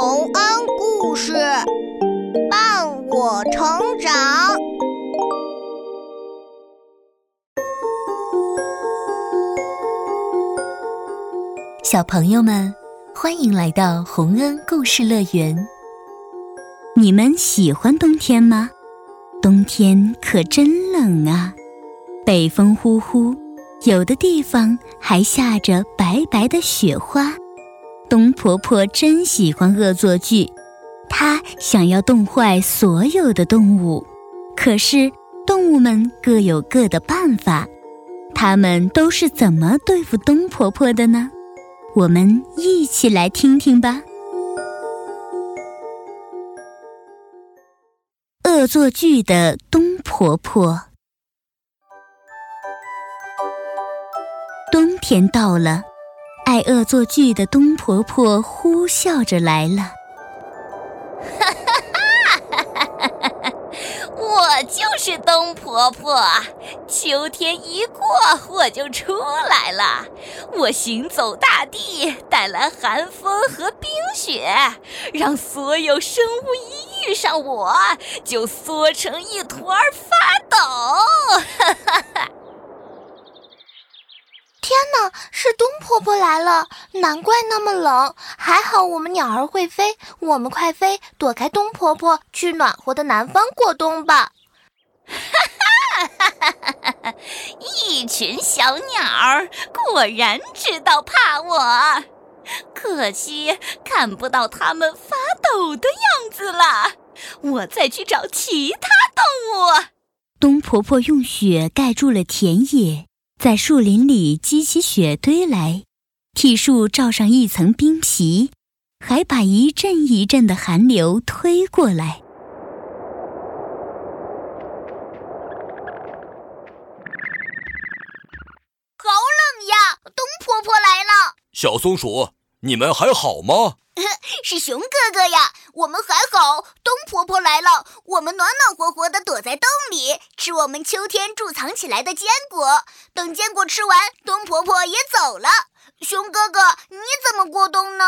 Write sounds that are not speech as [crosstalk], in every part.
洪恩故事伴我成长。小朋友们，欢迎来到洪恩故事乐园。你们喜欢冬天吗？冬天可真冷啊，北风呼呼，有的地方还下着白白的雪花。冬婆婆真喜欢恶作剧，她想要冻坏所有的动物。可是动物们各有各的办法，他们都是怎么对付冬婆婆的呢？我们一起来听听吧。恶作剧的冬婆婆，冬天到了。爱恶作剧的冬婆婆呼啸着来了，哈哈哈哈哈！我就是冬婆婆，秋天一过我就出来了。我行走大地，带来寒风和冰雪，让所有生物一遇上我就缩成一团发抖。哈哈哈！天哪，是冬婆婆来了！难怪那么冷，还好我们鸟儿会飞，我们快飞，躲开冬婆婆，去暖和的南方过冬吧！哈哈哈哈哈哈！一群小鸟儿果然知道怕我，可惜看不到它们发抖的样子了。我再去找其他动物。冬婆婆用雪盖住了田野。在树林里积起雪堆来，替树罩上一层冰皮，还把一阵一阵的寒流推过来。好冷呀！冬婆婆来了。小松鼠，你们还好吗？[laughs] 是熊哥哥呀，我们还好。冬婆婆来了，我们暖暖和和的躲在洞里，吃我们秋天贮藏起来的坚果。等坚果吃完，冬婆婆也走了。熊哥哥，你怎么过冬呢？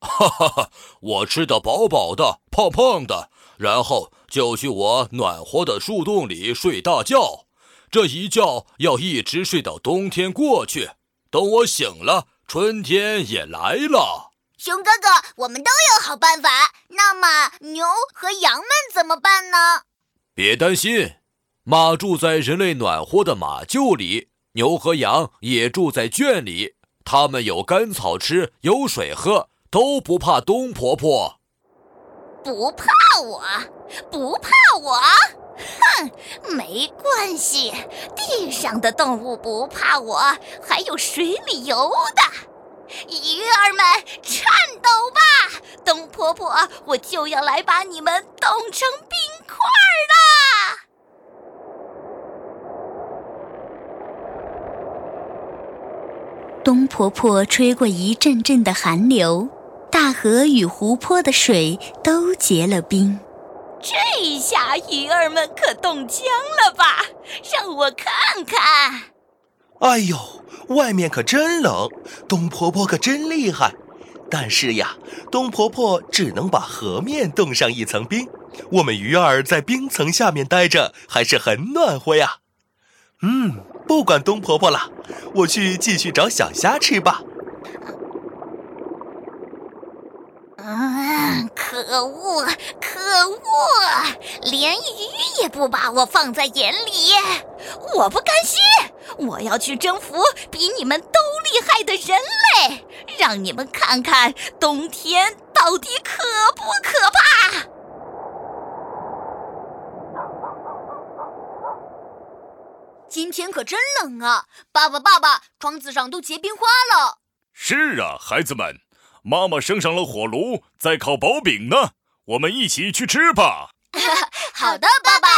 哈哈哈，我吃得饱饱的，胖胖的，然后就去我暖和的树洞里睡大觉。这一觉要一直睡到冬天过去。等我醒了，春天也来了。熊哥哥，我们都有好办法。那么牛和羊们怎么办呢？别担心，马住在人类暖和的马厩里，牛和羊也住在圈里。它们有干草吃，有水喝，都不怕冬婆婆。不怕我？不怕我？哼，没关系，地上的动物不怕我，还有水里游的。鱼儿们，颤抖吧！冬婆婆，我就要来把你们冻成冰块了。冬婆婆吹过一阵阵的寒流，大河与湖泊的水都结了冰。这下鱼儿们可冻僵了吧？让我看看。哎呦，外面可真冷，冬婆婆可真厉害。但是呀，冬婆婆只能把河面冻上一层冰，我们鱼儿在冰层下面待着还是很暖和呀。嗯，不管冬婆婆了，我去继续找小虾吃吧。嗯，可恶，可恶，连鱼也不把我放在眼里，我不甘心，我要去征服比你们都厉害的人类，让你们看看冬天到底可不可怕。今天可真冷啊！爸爸，爸爸，窗子上都结冰花了。是啊，孩子们。妈妈升上了火炉，在烤薄饼呢，我们一起去吃吧。[laughs] [laughs] 好的，爸爸。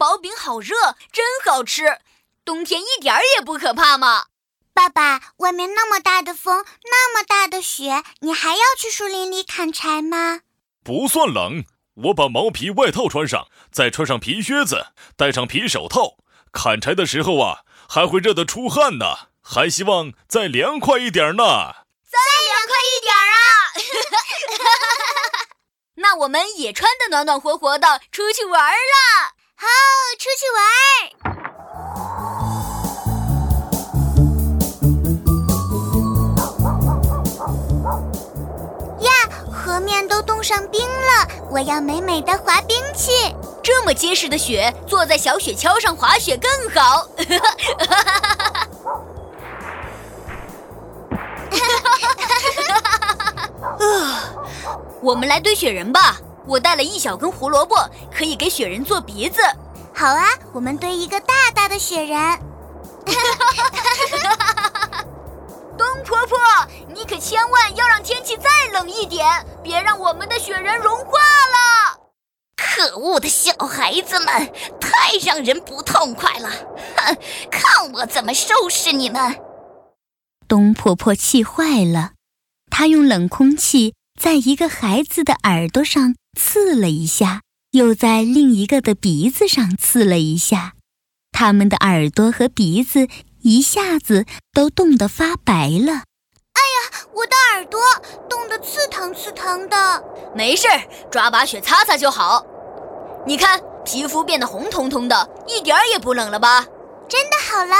呜，薄饼好热，真好吃。冬天一点儿也不可怕吗？爸爸，外面那么大的风，那么大的雪，你还要去树林里砍柴吗？不算冷，我把毛皮外套穿上，再穿上皮靴子，戴上皮手套，砍柴的时候啊，还会热得出汗呢。还希望再凉快一点呢。再凉快一点啊！[laughs] 那我们也穿得暖暖和和的出去玩啦！好，出去玩！呀，河面都冻上冰了，我要美美的滑冰去。这么结实的雪，坐在小雪橇上滑雪更好。[laughs] 啊，我们来堆雪人吧！我带了一小根胡萝卜，可以给雪人做鼻子。好啊，我们堆一个大大的雪人。[laughs] 冬婆婆，你可千万要让天气再冷一点，别让我们的雪人融化了。可恶的小孩子们，太让人不痛快了！哼，看我怎么收拾你们！冬婆婆气坏了，她用冷空气在一个孩子的耳朵上刺了一下，又在另一个的鼻子上刺了一下，他们的耳朵和鼻子一下子都冻得发白了。哎呀，我的耳朵冻得刺疼刺疼的。没事儿，抓把雪擦擦就好。你看，皮肤变得红彤彤的，一点儿也不冷了吧？真的好了，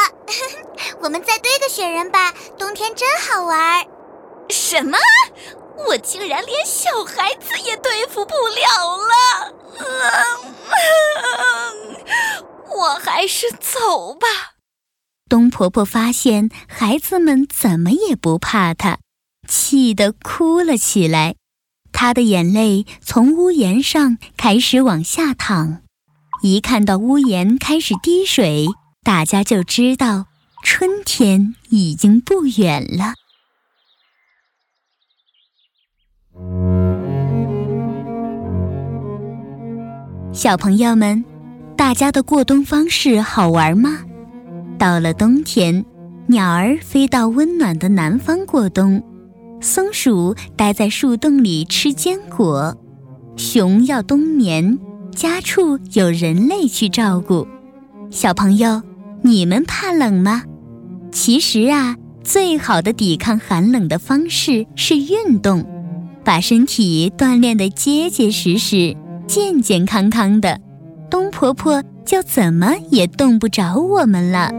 [laughs] 我们再堆个雪人吧。冬天真好玩。什么？我竟然连小孩子也对付不了了！我还是走吧。东婆婆发现孩子们怎么也不怕她，气得哭了起来。她的眼泪从屋檐上开始往下淌，一看到屋檐开始滴水。大家就知道春天已经不远了。小朋友们，大家的过冬方式好玩吗？到了冬天，鸟儿飞到温暖的南方过冬，松鼠待在树洞里吃坚果，熊要冬眠，家畜有人类去照顾。小朋友。你们怕冷吗？其实啊，最好的抵抗寒冷的方式是运动，把身体锻炼得结结实实、健健康康的，冬婆婆就怎么也冻不着我们了。